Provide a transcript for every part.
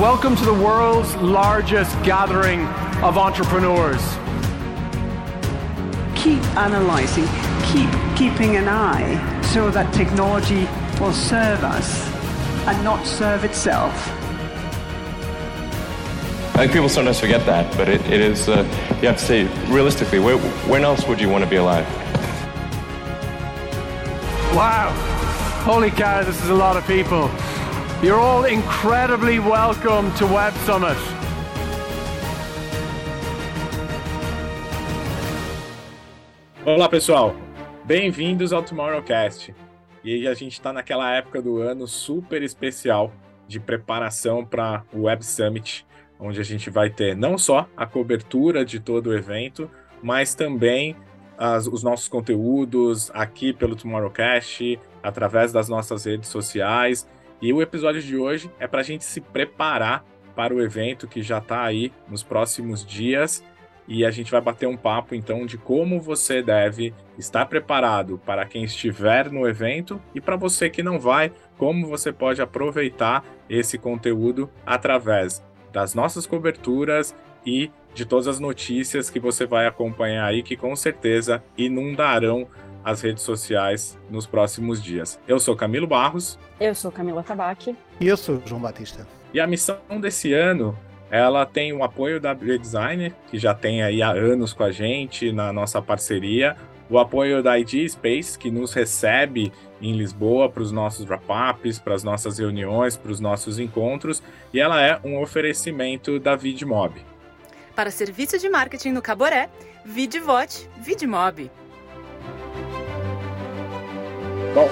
welcome to the world's largest gathering of entrepreneurs. Keep analyzing, keep keeping an eye so that technology will serve us and not serve itself. I think people sometimes forget that, but it, it is, uh, you have to say, realistically, where, when else would you want to be alive? Wow. Holy cow, this is a lot of people. You're all incredibly welcome to Web Summit. Olá, pessoal. Bem-vindos ao Tomorrowcast. E a gente está naquela época do ano super especial de preparação para o Web Summit, onde a gente vai ter não só a cobertura de todo o evento, mas também as, os nossos conteúdos aqui pelo Tomorrowcast, através das nossas redes sociais. E o episódio de hoje é para a gente se preparar para o evento que já está aí nos próximos dias. E a gente vai bater um papo então de como você deve estar preparado para quem estiver no evento e para você que não vai, como você pode aproveitar esse conteúdo através das nossas coberturas e de todas as notícias que você vai acompanhar aí, que com certeza inundarão as redes sociais nos próximos dias. Eu sou Camilo Barros. Eu sou Camila Tabaque. E eu sou João Batista. E a missão desse ano, ela tem o apoio da B-Design, que já tem aí há anos com a gente na nossa parceria, o apoio da ID Space, que nos recebe em Lisboa para os nossos wrap-ups, para as nossas reuniões, para os nossos encontros, e ela é um oferecimento da VidMob. Para serviço de marketing no Caboré, VidVote, VidMob. Bom,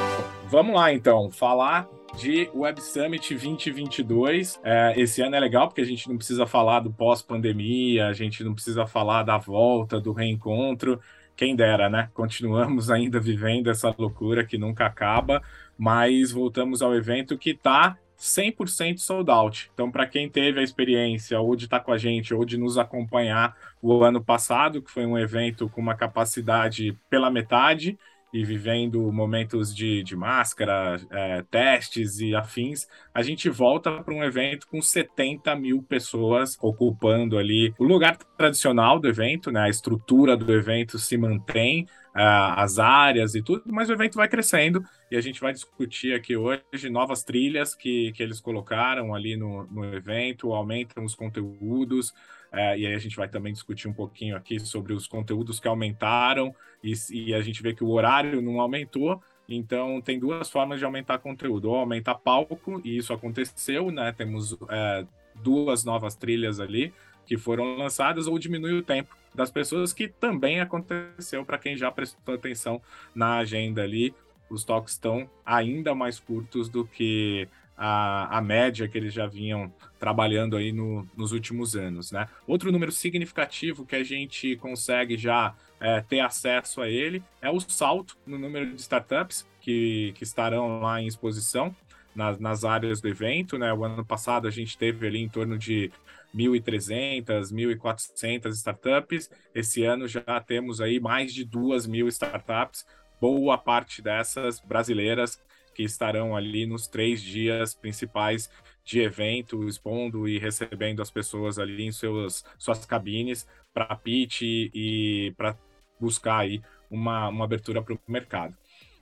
vamos lá então, falar de Web Summit 2022. É, esse ano é legal porque a gente não precisa falar do pós-pandemia, a gente não precisa falar da volta, do reencontro. Quem dera, né? Continuamos ainda vivendo essa loucura que nunca acaba, mas voltamos ao evento que está 100% sold out. Então, para quem teve a experiência ou de estar tá com a gente ou de nos acompanhar o ano passado, que foi um evento com uma capacidade pela metade, e vivendo momentos de, de máscara, é, testes e afins, a gente volta para um evento com 70 mil pessoas ocupando ali o lugar tradicional do evento, né? A estrutura do evento se mantém, uh, as áreas e tudo, mas o evento vai crescendo e a gente vai discutir aqui hoje novas trilhas que, que eles colocaram ali no, no evento, aumentam os conteúdos, é, e aí a gente vai também discutir um pouquinho aqui sobre os conteúdos que aumentaram e, e, a gente vê que o horário não aumentou. Então tem duas formas de aumentar conteúdo, ou aumentar palco, e isso aconteceu, né? Temos é, duas novas trilhas ali que foram lançadas, ou diminuir o tempo das pessoas, que também aconteceu para quem já prestou atenção na agenda ali. Os toques estão ainda mais curtos do que a, a média que eles já vinham trabalhando aí no, nos últimos anos, né? Outro número significativo que a gente consegue já é, ter acesso a ele é o salto no número de startups que, que estarão lá em exposição nas, nas áreas do evento, né? O ano passado a gente teve ali em torno de 1.300, 1.400 startups. Esse ano já temos aí mais de 2 mil startups, boa parte dessas brasileiras que estarão ali nos três dias principais de evento, expondo e recebendo as pessoas ali em seus, suas cabines para pitch e para buscar aí uma, uma abertura para o mercado.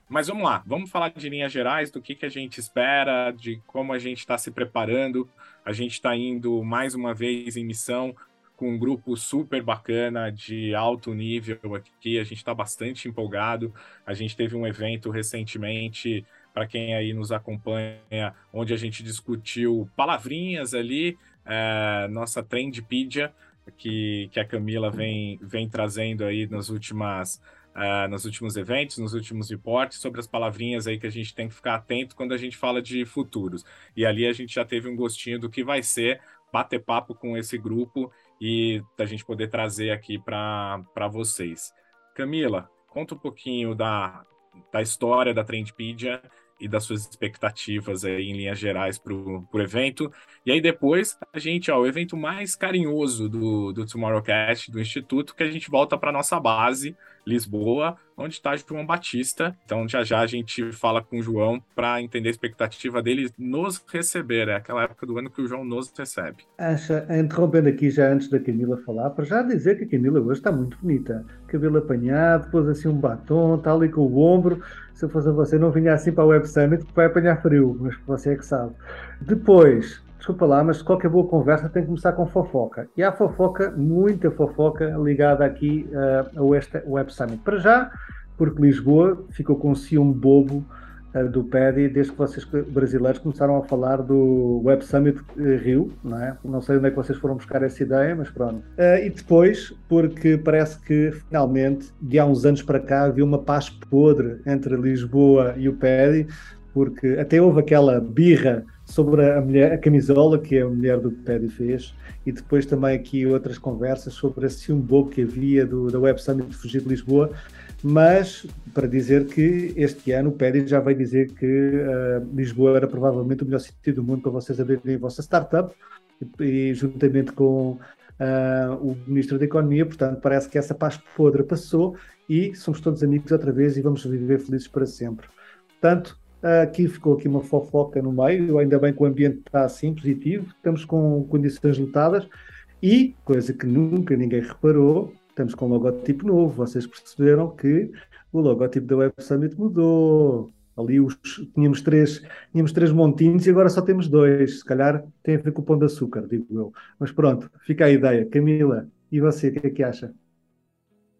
Mas vamos lá, vamos falar de linhas gerais, do que, que a gente espera, de como a gente está se preparando. A gente está indo mais uma vez em missão com um grupo super bacana de alto nível aqui. A gente está bastante empolgado. A gente teve um evento recentemente para quem aí nos acompanha, onde a gente discutiu palavrinhas ali, é, nossa Trendpedia, que, que a Camila vem, vem trazendo aí nas últimas, uh, nos últimos eventos, nos últimos reportes, sobre as palavrinhas aí que a gente tem que ficar atento quando a gente fala de futuros. E ali a gente já teve um gostinho do que vai ser bater papo com esse grupo e da gente poder trazer aqui para vocês. Camila, conta um pouquinho da, da história da Trendpedia e das suas expectativas aí, em linhas gerais para o evento. E aí depois a gente, ó, o evento mais carinhoso do, do Tomorrowcast, do Instituto, que a gente volta para nossa base, Lisboa, onde está João Batista. Então já já a gente fala com o João para entender a expectativa dele nos receber. É aquela época do ano que o João nos recebe. Acha, interrompendo aqui já antes da Camila falar, para já dizer que a Camila hoje está muito bonita. Cabelo apanhado, pôs assim um batom, está ali com o ombro. Se eu fosse você, não vinha assim para o Web Summit, porque vai apanhar frio, mas você é que sabe. Depois, desculpa lá, mas qualquer boa conversa tem que começar com fofoca. E há fofoca, muita fofoca ligada aqui uh, ao Web Summit. Para já, porque Lisboa ficou com um ciúme bobo uh, do PEDI desde que vocês brasileiros começaram a falar do Web Summit uh, Rio, não é? Não sei onde é que vocês foram buscar essa ideia, mas pronto. Uh, e depois, porque parece que finalmente, de há uns anos para cá, havia uma paz podre entre Lisboa e o PEDI, porque até houve aquela birra sobre a, mulher, a camisola que a mulher do Pedi fez e depois também aqui outras conversas sobre esse um bobo que havia do, da Web Summit de Fugir de Lisboa, mas para dizer que este ano o Pedi já veio dizer que uh, Lisboa era provavelmente o melhor sítio do mundo para vocês abrirem a vossa startup e, e juntamente com uh, o Ministro da Economia, portanto parece que essa paz podre passou e somos todos amigos outra vez e vamos viver felizes para sempre. Portanto, Aqui ficou aqui uma fofoca no meio, ainda bem que o ambiente está assim, positivo, estamos com condições lotadas e, coisa que nunca ninguém reparou, estamos com um logotipo novo. Vocês perceberam que o logotipo da Web Summit mudou. Ali os, tínhamos, três, tínhamos três montinhos e agora só temos dois. Se calhar tem a ver com o pão de açúcar, digo eu. Mas pronto, fica a ideia. Camila, e você, o que é que acha?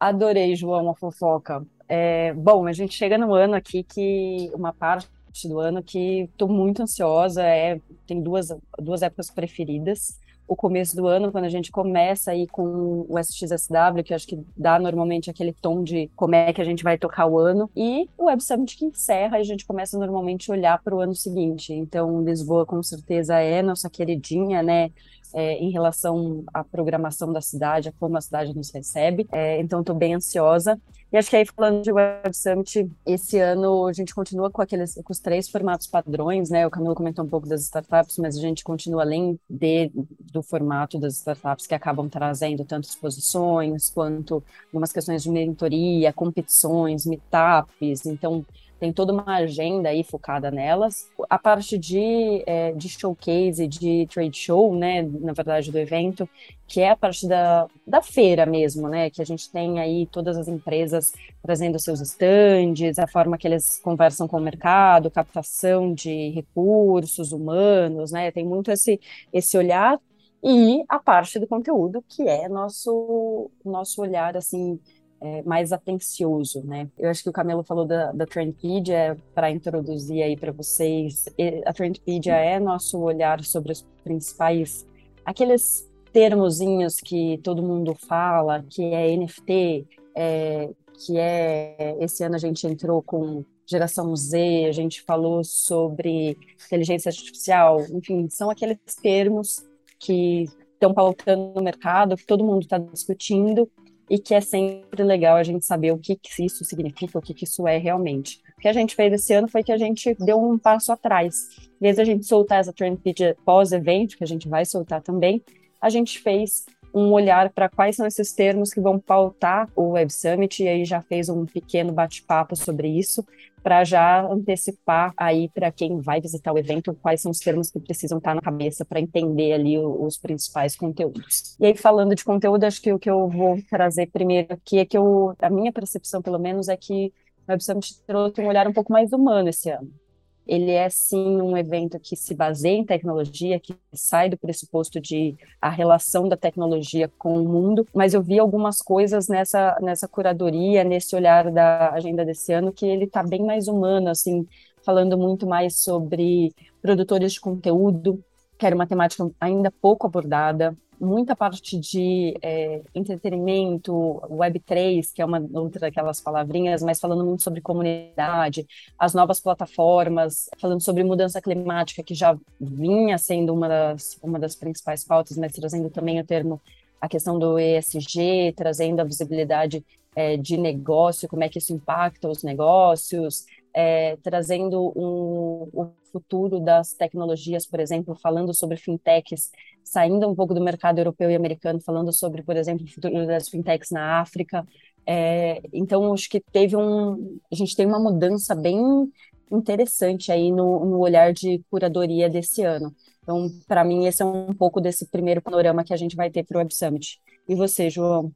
Adorei, João, a fofoca. É, bom, a gente chega no ano aqui que uma parte do ano que estou muito ansiosa. É, tem duas, duas épocas preferidas. O começo do ano, quando a gente começa aí com o SXSW, que acho que dá normalmente aquele tom de como é que a gente vai tocar o ano, e o Web Summit que encerra e a gente começa normalmente a olhar para o ano seguinte. Então, Lisboa com certeza é nossa queridinha, né? É, em relação à programação da cidade, a como a cidade nos recebe. É, então, estou bem ansiosa. E acho que aí, falando de Web Summit, esse ano a gente continua com aqueles com os três formatos padrões, né? O Camilo comentou um pouco das startups, mas a gente continua além de, do formato das startups que acabam trazendo tanto exposições quanto algumas questões de mentoria, competições, meetups. Então, tem toda uma agenda aí focada nelas. A parte de, é, de showcase, de trade show, né, na verdade, do evento, que é a parte da, da feira mesmo, né, que a gente tem aí todas as empresas trazendo seus estandes, a forma que eles conversam com o mercado, captação de recursos humanos, né, tem muito esse, esse olhar e a parte do conteúdo, que é nosso, nosso olhar, assim, é, mais atencioso, né? Eu acho que o Camelo falou da, da Trendpedia para introduzir aí para vocês. A Trendpedia é nosso olhar sobre os principais, aqueles termozinhos que todo mundo fala, que é NFT, é, que é esse ano a gente entrou com geração Z, a gente falou sobre inteligência artificial, enfim, são aqueles termos que estão pautando no mercado, que todo mundo está discutindo e que é sempre legal a gente saber o que, que isso significa, o que, que isso é realmente. O que a gente fez esse ano foi que a gente deu um passo atrás. Vez a gente soltar essa Trendpedia pós-evento, que a gente vai soltar também, a gente fez um olhar para quais são esses termos que vão pautar o Web Summit, e aí já fez um pequeno bate-papo sobre isso, para já antecipar aí para quem vai visitar o evento quais são os termos que precisam estar tá na cabeça para entender ali os principais conteúdos. E aí falando de conteúdo, acho que o que eu vou trazer primeiro aqui é que eu, a minha percepção pelo menos é que o Web Summit trouxe um olhar um pouco mais humano esse ano. Ele é sim um evento que se baseia em tecnologia, que sai do pressuposto de a relação da tecnologia com o mundo, mas eu vi algumas coisas nessa nessa curadoria, nesse olhar da agenda desse ano que ele está bem mais humano, assim, falando muito mais sobre produtores de conteúdo, que era uma temática ainda pouco abordada, muita parte de é, entretenimento, Web3, que é uma outra daquelas palavrinhas, mas falando muito sobre comunidade, as novas plataformas, falando sobre mudança climática, que já vinha sendo uma das, uma das principais pautas, mas trazendo também o termo, a questão do ESG, trazendo a visibilidade é, de negócio, como é que isso impacta os negócios, é, trazendo um, o futuro das tecnologias, por exemplo, falando sobre fintechs, saindo um pouco do mercado europeu e americano, falando sobre, por exemplo, o futuro das fintechs na África. É, então, acho que teve um, a gente tem uma mudança bem interessante aí no, no olhar de curadoria desse ano. Então, para mim, esse é um pouco desse primeiro panorama que a gente vai ter para o Web Summit. E você, João?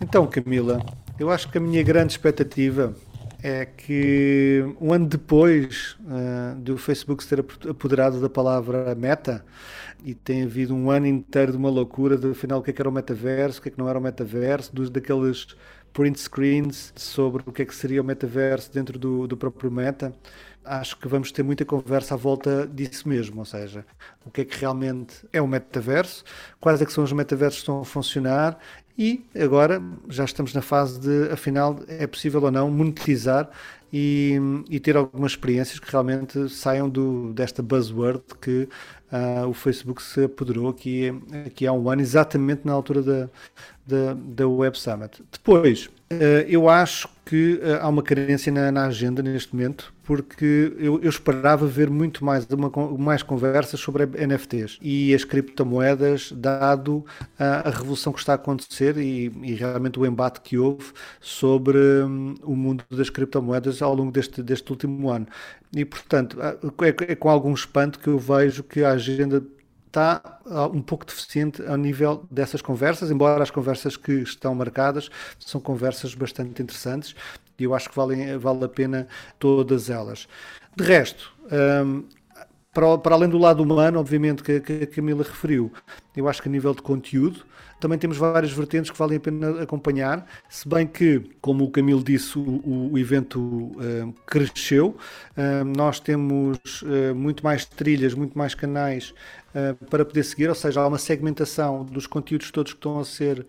Então, Camila, eu acho que a minha grande expectativa é que um ano depois uh, do Facebook se ter apoderado da palavra meta, e tem havido um ano inteiro de uma loucura de afinal o que é que era o metaverso, o que é que não era o metaverso, dos, daqueles print screens sobre o que é que seria o metaverso dentro do, do próprio meta. Acho que vamos ter muita conversa à volta disso mesmo, ou seja, o que é que realmente é o metaverso, quais é que são os metaversos que estão a funcionar e agora já estamos na fase de, afinal, é possível ou não monetizar e, e ter algumas experiências que realmente saiam do, desta buzzword que uh, o Facebook se apoderou aqui, aqui há um ano, exatamente na altura da, da, da Web Summit. Depois, eu acho que uh, há uma carência na, na, agenda neste momento, porque eu, eu esperava ver muito mais, uma, mais conversas sobre NFTs e as criptomoedas, dado a, a revolução que está a acontecer e, e, realmente o embate que houve sobre um, o mundo das criptomoedas ao longo deste, deste último ano. E, portanto, é, é com algum espanto que eu vejo que a agenda está ah, um pouco deficiente ao nível dessas conversas, embora as conversas que estão marcadas são conversas bastante interessantes e eu acho que valem, vale a pena todas elas. De resto, um, para, para, além do lado humano, obviamente, que, que a Camila referiu, eu acho que a nível de conteúdo, também temos várias vertentes que valem a pena acompanhar, se bem que, como o Camilo disse, o, o evento uh, cresceu. Uh, nós temos uh, muito mais trilhas, muito mais canais para poder seguir, ou seja, há uma segmentação dos conteúdos todos que estão a ser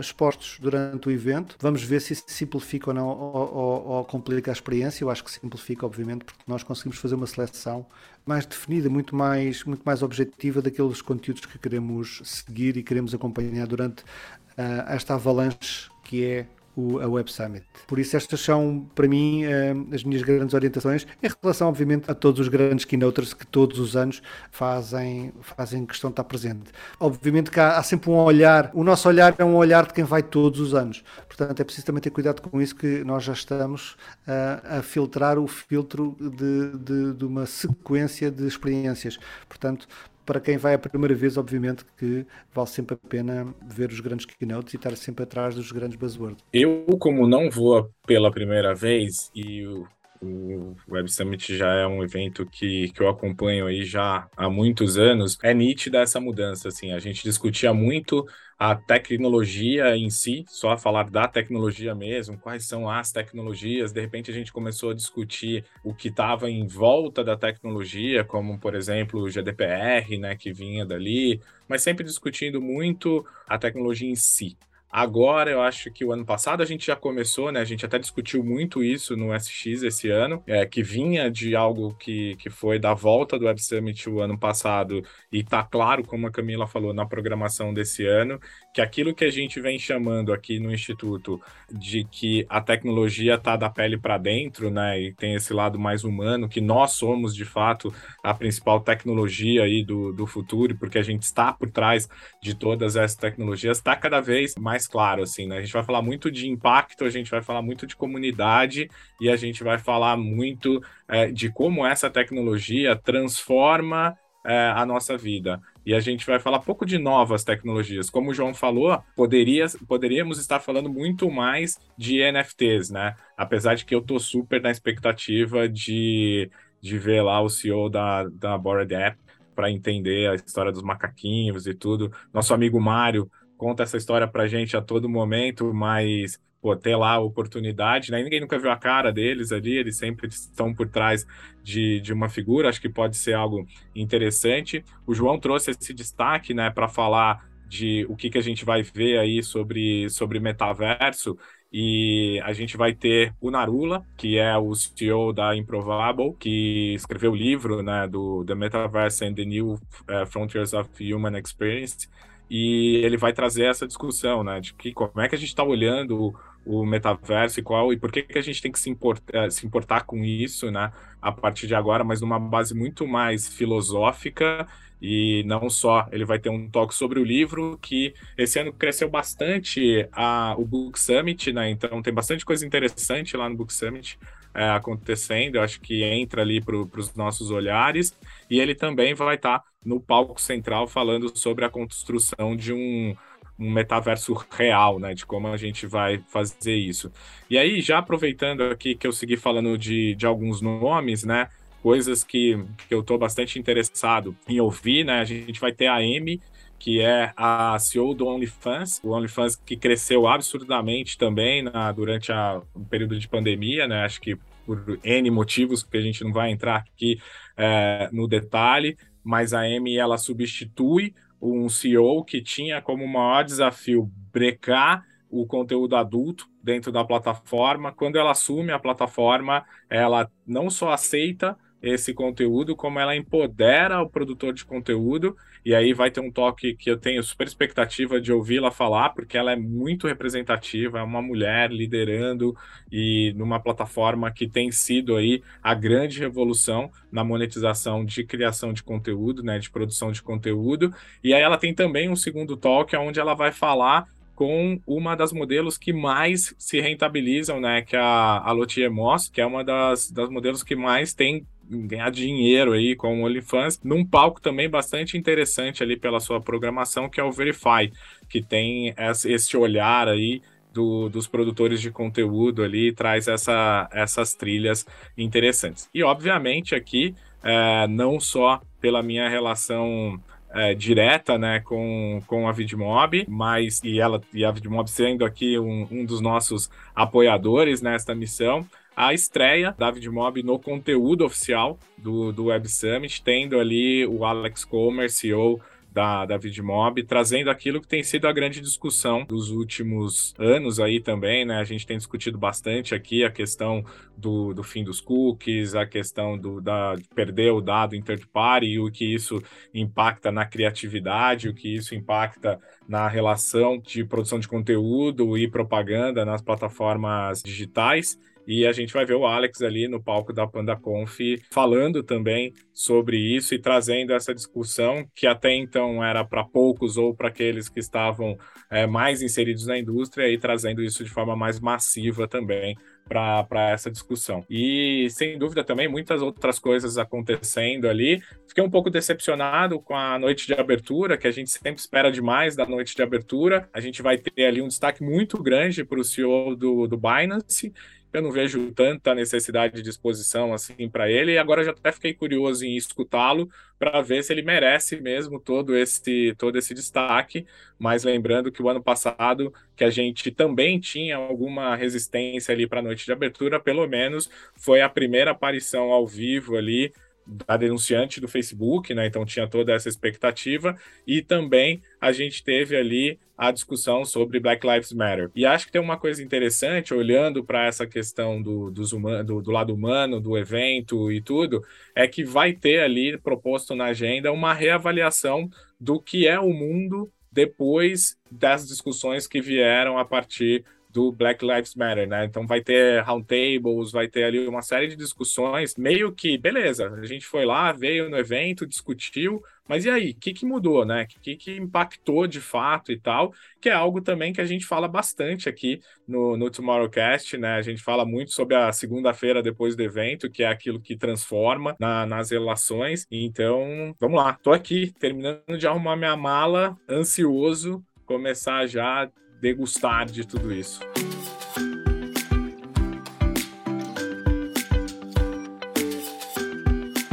expostos durante o evento. Vamos ver se isso simplifica ou não, ou, ou, ou complica a experiência. Eu acho que simplifica, obviamente, porque nós conseguimos fazer uma seleção mais definida, muito mais, muito mais objetiva daqueles conteúdos que queremos seguir e queremos acompanhar durante uh, esta avalanche que é o, a Web Summit. Por isso, estas são, para mim, uh, as minhas grandes orientações, em relação, obviamente, a todos os grandes keynoters que todos os anos fazem, fazem questão de estar presente. Obviamente que há, há, sempre um olhar, o nosso olhar é um olhar de quem vai todos os anos. Portanto, é preciso também ter cuidado com isso, que nós já estamos uh, a filtrar o filtro de, de, de uma sequência de experiências. Portanto, para quem vai a primeira vez, obviamente que vale sempre a pena ver os grandes keynotes e estar sempre atrás dos grandes buzzwords. Eu, como não vou pela primeira vez e o, o Web Summit já é um evento que, que eu acompanho aí já há muitos anos, é nítida essa mudança, assim, a gente discutia muito a tecnologia em si, só falar da tecnologia mesmo, quais são as tecnologias. De repente a gente começou a discutir o que estava em volta da tecnologia, como por exemplo o GDPR, né, que vinha dali, mas sempre discutindo muito a tecnologia em si. Agora, eu acho que o ano passado a gente já começou, né? A gente até discutiu muito isso no SX esse ano, é, que vinha de algo que, que foi da volta do Web Summit o ano passado, e tá claro, como a Camila falou, na programação desse ano, que aquilo que a gente vem chamando aqui no Instituto de que a tecnologia tá da pele para dentro, né? E tem esse lado mais humano, que nós somos de fato a principal tecnologia aí do, do futuro, porque a gente está por trás de todas essas tecnologias, está cada vez mais mais claro, assim, né? A gente vai falar muito de impacto, a gente vai falar muito de comunidade e a gente vai falar muito é, de como essa tecnologia transforma é, a nossa vida. E a gente vai falar pouco de novas tecnologias. Como o João falou, poderia, poderíamos estar falando muito mais de NFTs, né? Apesar de que eu tô super na expectativa de, de ver lá o CEO da, da Bored App para entender a história dos macaquinhos e tudo. Nosso amigo Mário conta essa história pra gente a todo momento, mas pô, ter lá a oportunidade, né? Ninguém nunca viu a cara deles ali, eles sempre estão por trás de, de uma figura, acho que pode ser algo interessante. O João trouxe esse destaque, né, para falar de o que, que a gente vai ver aí sobre, sobre metaverso. E a gente vai ter o Narula, que é o CEO da Improbable, que escreveu o livro né, do The Metaverse and the New uh, Frontiers of Human Experience, e ele vai trazer essa discussão, né, de que como é que a gente está olhando o metaverso e qual e por que, que a gente tem que se importar, se importar com isso, né, a partir de agora, mas numa base muito mais filosófica e não só. Ele vai ter um toque sobre o livro que esse ano cresceu bastante a, o Book Summit, né? Então tem bastante coisa interessante lá no Book Summit é, acontecendo. Eu acho que entra ali para os nossos olhares e ele também vai estar tá no palco central falando sobre a construção de um um metaverso real, né? De como a gente vai fazer isso. E aí, já aproveitando aqui que eu segui falando de, de alguns nomes, né? Coisas que, que eu estou bastante interessado em ouvir, né? A gente vai ter a Amy, que é a CEO do OnlyFans, o OnlyFans que cresceu absurdamente também na, durante a, o período de pandemia, né? Acho que por N motivos que a gente não vai entrar aqui é, no detalhe, mas a Amy ela substitui um CEO que tinha como maior desafio brecar o conteúdo adulto dentro da plataforma. Quando ela assume a plataforma, ela não só aceita esse conteúdo, como ela empodera o produtor de conteúdo, e aí vai ter um toque que eu tenho super expectativa de ouvi-la falar, porque ela é muito representativa, é uma mulher liderando e numa plataforma que tem sido aí a grande revolução na monetização de criação de conteúdo, né, de produção de conteúdo, e aí ela tem também um segundo toque onde ela vai falar com uma das modelos que mais se rentabilizam, né, que é a, a Lotier Moss, que é uma das, das modelos que mais tem ganhar dinheiro aí com o OnlyFans, num palco também bastante interessante ali pela sua programação, que é o Verify, que tem esse olhar aí do, dos produtores de conteúdo ali, traz essa, essas trilhas interessantes. E, obviamente, aqui, é, não só pela minha relação é, direta né, com, com a Vidmob, mas e ela e a Vidmob sendo aqui um, um dos nossos apoiadores nesta missão, a estreia da Vidmob no conteúdo oficial do, do Web Summit, tendo ali o Alex Comer, CEO da, da Vidmob, trazendo aquilo que tem sido a grande discussão dos últimos anos aí também, né? A gente tem discutido bastante aqui a questão do, do fim dos cookies, a questão do, da, de perder o dado em third e o que isso impacta na criatividade, o que isso impacta na relação de produção de conteúdo e propaganda nas plataformas digitais. E a gente vai ver o Alex ali no palco da PandaConf falando também sobre isso e trazendo essa discussão que até então era para poucos ou para aqueles que estavam é, mais inseridos na indústria e trazendo isso de forma mais massiva também para essa discussão. E sem dúvida também muitas outras coisas acontecendo ali. Fiquei um pouco decepcionado com a noite de abertura, que a gente sempre espera demais da noite de abertura. A gente vai ter ali um destaque muito grande para o CEO do, do Binance eu não vejo tanta necessidade de exposição assim para ele, e agora já até fiquei curioso em escutá-lo para ver se ele merece mesmo todo esse todo esse destaque, mas lembrando que o ano passado que a gente também tinha alguma resistência ali para a noite de abertura, pelo menos foi a primeira aparição ao vivo ali da denunciante do Facebook, né? Então tinha toda essa expectativa e também a gente teve ali a discussão sobre Black Lives Matter. E acho que tem uma coisa interessante, olhando para essa questão do, do, do lado humano, do evento e tudo, é que vai ter ali proposto na agenda uma reavaliação do que é o mundo depois das discussões que vieram a partir do Black Lives Matter, né? Então vai ter roundtables, vai ter ali uma série de discussões, meio que, beleza, a gente foi lá, veio no evento, discutiu, mas e aí, o que, que mudou, né? O que, que impactou de fato e tal? Que é algo também que a gente fala bastante aqui no, no Tomorrowcast, né? A gente fala muito sobre a segunda-feira depois do evento, que é aquilo que transforma na, nas relações. Então, vamos lá, tô aqui terminando de arrumar minha mala, ansioso, começar já degustar de tudo isso.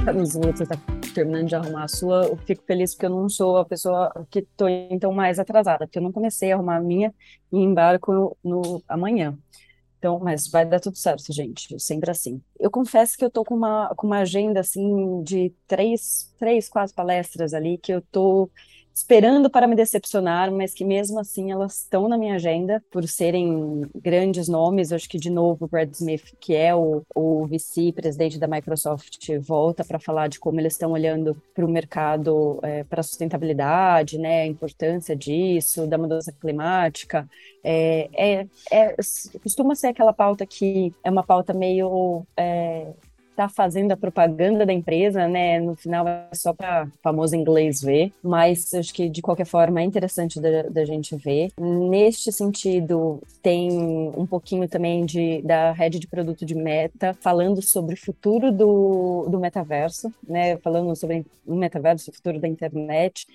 Camisinha, você está terminando de arrumar a sua, eu fico feliz porque eu não sou a pessoa que estou então mais atrasada, porque eu não comecei a arrumar a minha e embarco no, no amanhã. Então, mas vai dar tudo certo, gente, sempre assim. Eu confesso que eu tô com uma, com uma agenda, assim, de três, três, quatro palestras ali, que eu tô esperando para me decepcionar, mas que mesmo assim elas estão na minha agenda por serem grandes nomes. Eu acho que, de novo, o Brad Smith, que é o, o vice-presidente da Microsoft, volta para falar de como eles estão olhando para o mercado, é, para a sustentabilidade, né, a importância disso, da mudança climática. É, é, é, costuma ser aquela pauta que é uma pauta meio é, está fazendo a propaganda da empresa, né? No final é só para famoso inglês ver, mas acho que de qualquer forma é interessante da, da, gente ver. Neste sentido, tem um pouquinho também de, da rede de produto de Meta falando sobre o futuro do, do metaverso, né? Falando sobre o metaverso, o futuro da internet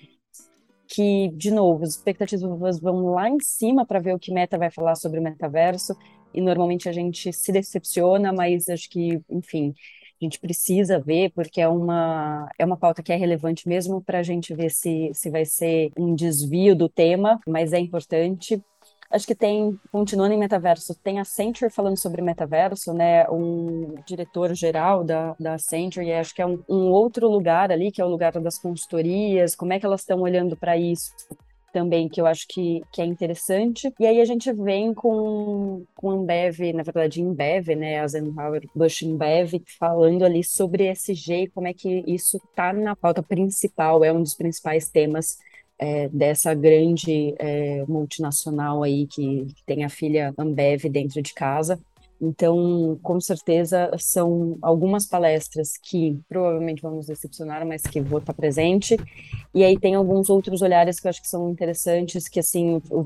que, de novo, as expectativas vão lá em cima para ver o que Meta vai falar sobre o metaverso, e normalmente a gente se decepciona, mas acho que, enfim, a gente precisa ver, porque é uma, é uma pauta que é relevante mesmo para a gente ver se, se vai ser um desvio do tema, mas é importante. Acho que tem, continuando em metaverso, tem a Accenture falando sobre metaverso, né? Um diretor geral da, da Accenture, e acho que é um, um outro lugar ali, que é o lugar das consultorias, como é que elas estão olhando para isso também que eu acho que, que é interessante. E aí a gente vem com, com Ambev, na verdade Embev, né, a Zenhauer Bush Embev, falando ali sobre ESG e como é que isso está na pauta principal, é um dos principais temas é, dessa grande é, multinacional aí que, que, tem a filha Ambev dentro de casa. Então, com certeza, são algumas palestras que provavelmente vão nos decepcionar, mas que vou estar presente. E aí tem alguns outros olhares que eu acho que são interessantes, que assim, o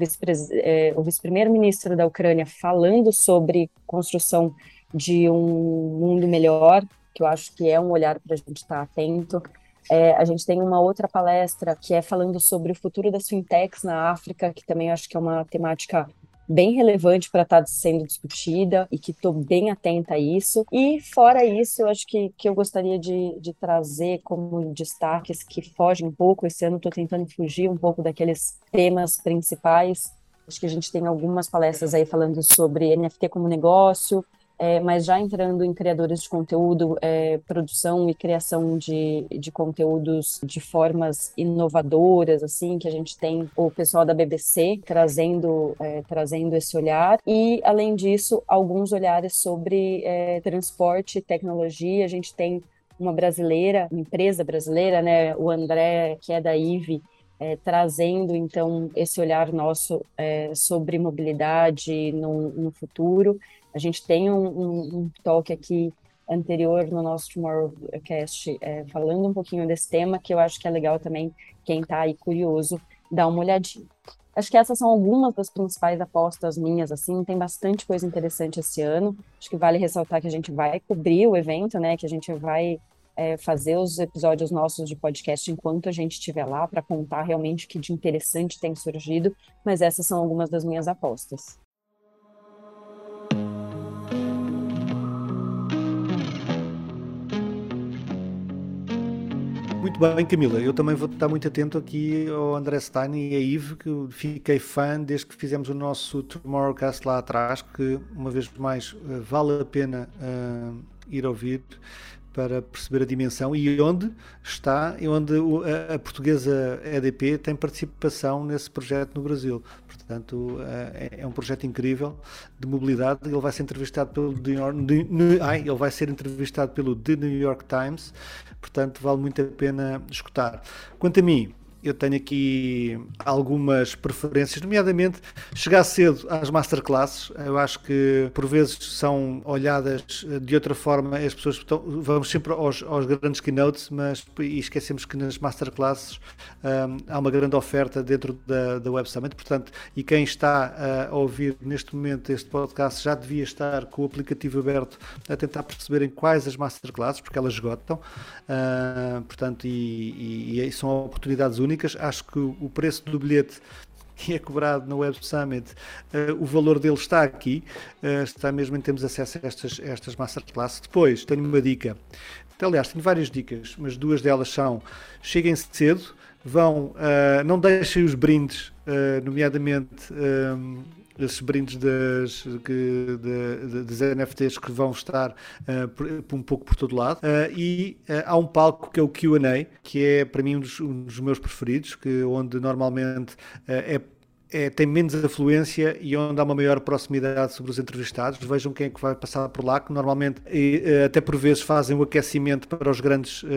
é, vice-primeiro-ministro da Ucrânia falando sobre construção de um mundo melhor, que eu acho que é um olhar para a gente estar atento. É, a gente tem uma outra palestra que é falando sobre o futuro das fintechs na África, que também acho que é uma temática bem relevante para estar tá sendo discutida e que estou bem atenta a isso. E fora isso, eu acho que, que eu gostaria de, de trazer como destaques que fogem um pouco. Esse ano estou tentando fugir um pouco daqueles temas principais. Acho que a gente tem algumas palestras aí falando sobre NFT como negócio, é, mas já entrando em criadores de conteúdo, é, produção e criação de, de conteúdos de formas inovadoras, assim, que a gente tem o pessoal da BBC trazendo, é, trazendo esse olhar, e além disso, alguns olhares sobre é, transporte e tecnologia. A gente tem uma brasileira, uma empresa brasileira, né, o André, que é da IVE, é, trazendo então esse olhar nosso é, sobre mobilidade no, no, futuro. A gente tem um, um, um talk aqui anterior no nosso Tomorrowcast é, falando um pouquinho desse tema, que eu acho que é legal também quem está aí curioso dar uma olhadinha. Acho que essas são algumas das principais apostas minhas, assim, tem bastante coisa interessante esse ano. Acho que vale ressaltar que a gente vai cobrir o evento, né, que a gente vai é, fazer os episódios nossos de podcast enquanto a gente estiver lá, para contar realmente o que de interessante tem surgido, mas essas são algumas das minhas apostas. Muito bem, Camila. Eu também vou estar muito atento aqui ao André Stein e a Yves, que fiquei fã desde que fizemos o nosso Tomorrowcast lá atrás, que uma vez mais eh, vale a pena uh, ir ouvir para perceber a dimensão e onde está e onde a, portuguesa EDP tem participação nesse projeto no Brasil. Portanto, eh, é, é um projeto incrível de mobilidade. Ele vai ser entrevistado pelo The York, ai, ele vai ser entrevistado pelo The New York Times. Portanto, vale muito a pena escutar. Quanto a mim, eu tenho aqui algumas preferências, nomeadamente chegar cedo às masterclasses. Eu acho que por vezes são olhadas de outra forma, as pessoas estão, vamos sempre aos, aos grandes keynotes, mas e esquecemos que nas masterclasses um, há uma grande oferta dentro da, da Web Summit, portanto, e quem está a ouvir neste momento este podcast já devia estar com o aplicativo aberto a tentar perceberem quais as masterclasses, porque elas esgotam, uh, portanto, e, e, e são oportunidades únicas únicas. Acho que o preço do bilhete que é cobrado no Web Summit, uh, o valor dele está aqui, uh, está mesmo em termos de acesso a estas, a estas masterclasses. Depois, tenho uma dica. Então, aliás, tenho várias dicas, mas duas delas são cheguem cedo, vão, uh, não deixem os brindes, nomeadamente esses brindes das, que, de, das NFTs que vão estar uh, um pouco por todo lado. Uh, e uh, há um palco que é o QA, que é para mim um dos, um dos meus preferidos, que, onde normalmente é é, tem menos afluência e onde há uma maior proximidade sobre os entrevistados. Vejam quem é que vai passar por lá, que normalmente e, eh, até por vezes fazem o aquecimento para os grandes uh,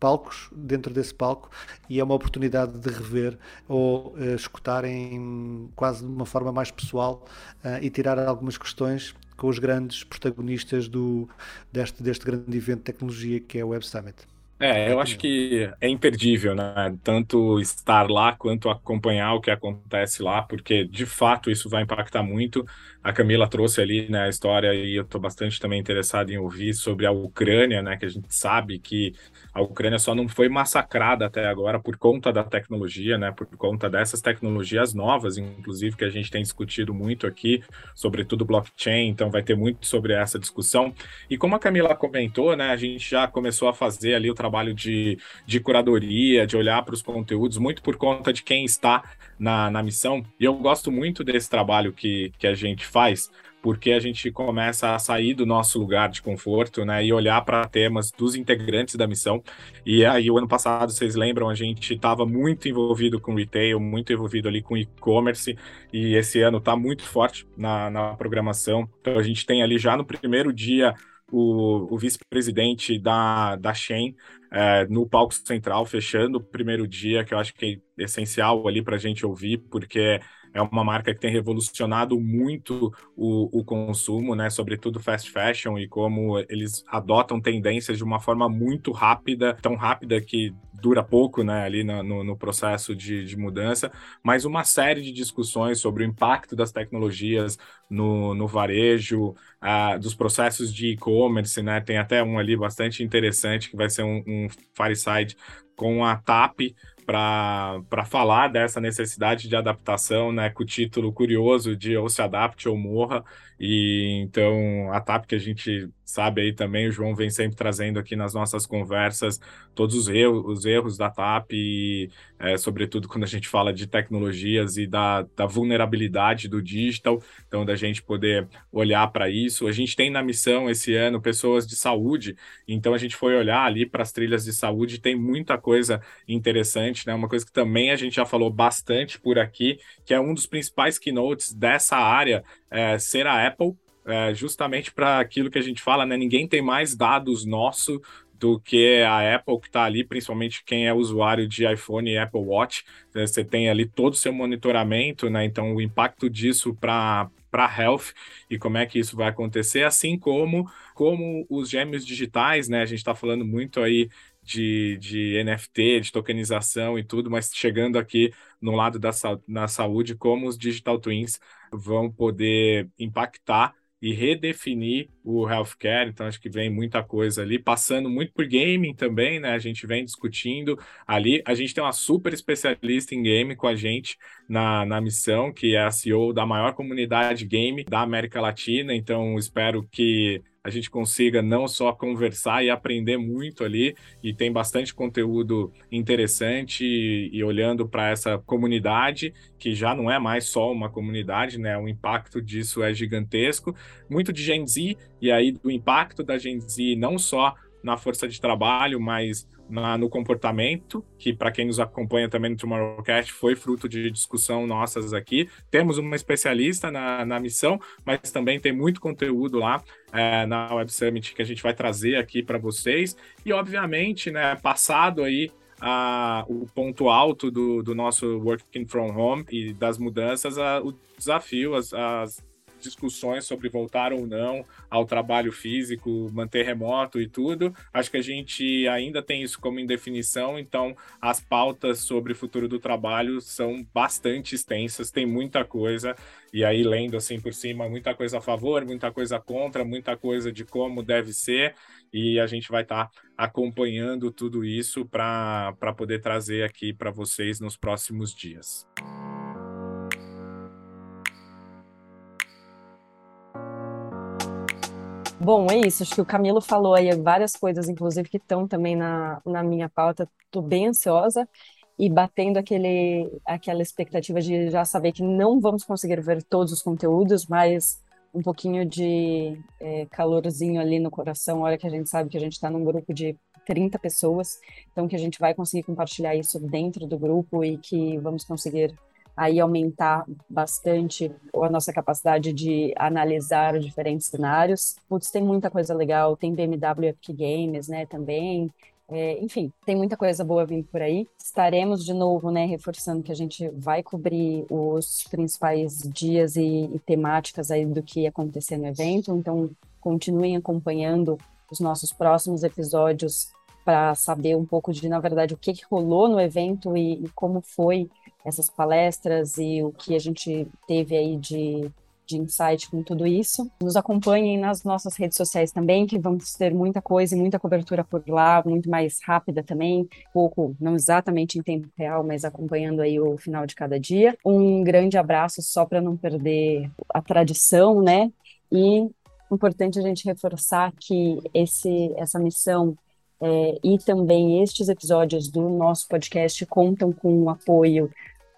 palcos dentro desse palco e é uma oportunidade de rever ou uh, escutarem quase de uma forma mais pessoal uh, e tirar algumas questões com os grandes protagonistas do, deste, deste grande evento de tecnologia que é o Web Summit. É, eu acho que é imperdível, né? Tanto estar lá quanto acompanhar o que acontece lá, porque de fato isso vai impactar muito. A Camila trouxe ali né, a história e eu estou bastante também interessado em ouvir sobre a Ucrânia, né? Que a gente sabe que a Ucrânia só não foi massacrada até agora por conta da tecnologia, né? Por conta dessas tecnologias novas, inclusive, que a gente tem discutido muito aqui, sobretudo blockchain, então vai ter muito sobre essa discussão. E como a Camila comentou, né? A gente já começou a fazer ali o trabalho de, de curadoria, de olhar para os conteúdos, muito por conta de quem está na, na missão. E eu gosto muito desse trabalho que, que a gente faz, porque a gente começa a sair do nosso lugar de conforto, né, e olhar para temas dos integrantes da missão. E aí, o ano passado, vocês lembram, a gente estava muito envolvido com retail, muito envolvido ali com e-commerce, e esse ano está muito forte na, na programação. Então, a gente tem ali já no primeiro dia o, o vice-presidente da, da Shein é, no palco central, fechando o primeiro dia, que eu acho que é essencial ali para a gente ouvir, porque é uma marca que tem revolucionado muito o, o consumo, né? Sobretudo fast fashion e como eles adotam tendências de uma forma muito rápida, tão rápida que dura pouco, né, ali no, no, processo de, de, mudança, mas uma série de discussões sobre o impacto das tecnologias no, no varejo, uh, dos processos de e-commerce, né, tem até um ali bastante interessante que vai ser um, um fireside com a TAP, para falar dessa necessidade de adaptação, né, com o título curioso de ou se adapte ou morra. E então a TAP que a gente sabe aí também, o João vem sempre trazendo aqui nas nossas conversas todos os erros, os erros da TAP, e, é, sobretudo quando a gente fala de tecnologias e da, da vulnerabilidade do digital, então da gente poder olhar para isso. A gente tem na missão esse ano pessoas de saúde, então a gente foi olhar ali para as trilhas de saúde, tem muita coisa interessante, né? Uma coisa que também a gente já falou bastante por aqui, que é um dos principais keynotes dessa área, é, ser a Apple, é, justamente para aquilo que a gente fala, né? Ninguém tem mais dados nossos do que a Apple que está ali, principalmente quem é usuário de iPhone e Apple Watch. Você tem ali todo o seu monitoramento, né? Então, o impacto disso para para health e como é que isso vai acontecer, assim como como os gêmeos digitais, né? A gente está falando muito aí de, de NFT, de tokenização e tudo, mas chegando aqui no lado da na saúde, como os digital twins vão poder impactar e redefinir o healthcare, então acho que vem muita coisa ali, passando muito por gaming também, né? A gente vem discutindo ali. A gente tem uma super especialista em game com a gente na, na missão, que é a CEO da maior comunidade game da América Latina, então espero que a gente consiga não só conversar e aprender muito ali, e tem bastante conteúdo interessante e, e olhando para essa comunidade, que já não é mais só uma comunidade, né? O impacto disso é gigantesco. Muito de Gen Z, e aí do impacto da Gen Z não só na força de trabalho, mas na, no comportamento, que para quem nos acompanha também no Tomorrowcast foi fruto de discussão nossas aqui. Temos uma especialista na, na missão, mas também tem muito conteúdo lá é, na Web Summit que a gente vai trazer aqui para vocês. E, obviamente, né, passado aí a, o ponto alto do, do nosso Working From Home e das mudanças, a, o desafio, as, as discussões sobre voltar ou não ao trabalho físico, manter remoto e tudo. Acho que a gente ainda tem isso como indefinição, então as pautas sobre o futuro do trabalho são bastante extensas, tem muita coisa, e aí lendo assim por cima, muita coisa a favor, muita coisa contra, muita coisa de como deve ser, e a gente vai estar tá acompanhando tudo isso para poder trazer aqui para vocês nos próximos dias. Bom, é isso. Acho que o Camilo falou aí várias coisas, inclusive, que estão também na, na minha pauta. Estou bem ansiosa. e batendo aquele, aquela expectativa de já saber que não vamos conseguir ver todos os conteúdos, mas um pouquinho de é, calorzinho ali no coração, a hora que a gente sabe que a gente está num grupo de 30 pessoas, então que a gente vai conseguir compartilhar isso dentro do grupo e que vamos conseguir aí aumentar bastante a nossa capacidade de analisar diferentes cenários. Putz, tem muita coisa legal, tem BMW Epic Games, né, também, é, enfim, tem muita coisa boa vindo por aí. Estaremos de novo, né, reforçando que a gente vai cobrir os principais dias e, e temáticas aí do que acontecer no evento. Então, continuem acompanhando os nossos próximos episódios para saber um pouco de, na verdade, o que, que rolou no evento e, e como foi essas palestras e o que a gente teve aí de de insight com tudo isso. Nos acompanhem nas nossas redes sociais também, que vamos ter muita coisa e muita cobertura por lá, muito mais rápida também, pouco, não exatamente em tempo real, mas acompanhando aí o final de cada dia. Um grande abraço só para não perder a tradição, né? E importante a gente reforçar que esse, essa missão é, e também estes episódios do nosso podcast contam com o apoio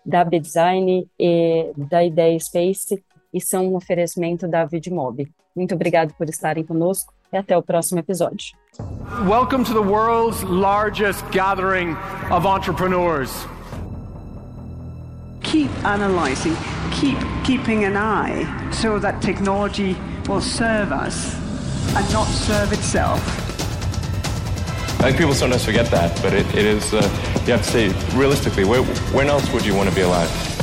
da B-Design e da Ideia Space, e são um oferecimento da Vidmob. Muito obrigado por estarem conosco e até o próximo episódio. Welcome to the world's largest gathering of entrepreneurs. Keep analyzing, keep keeping an eye so that technology will serve us and not serve itself. I think people sometimes forget that, but it, it is, uh, you have to say, realistically, where, when else would you want to be alive?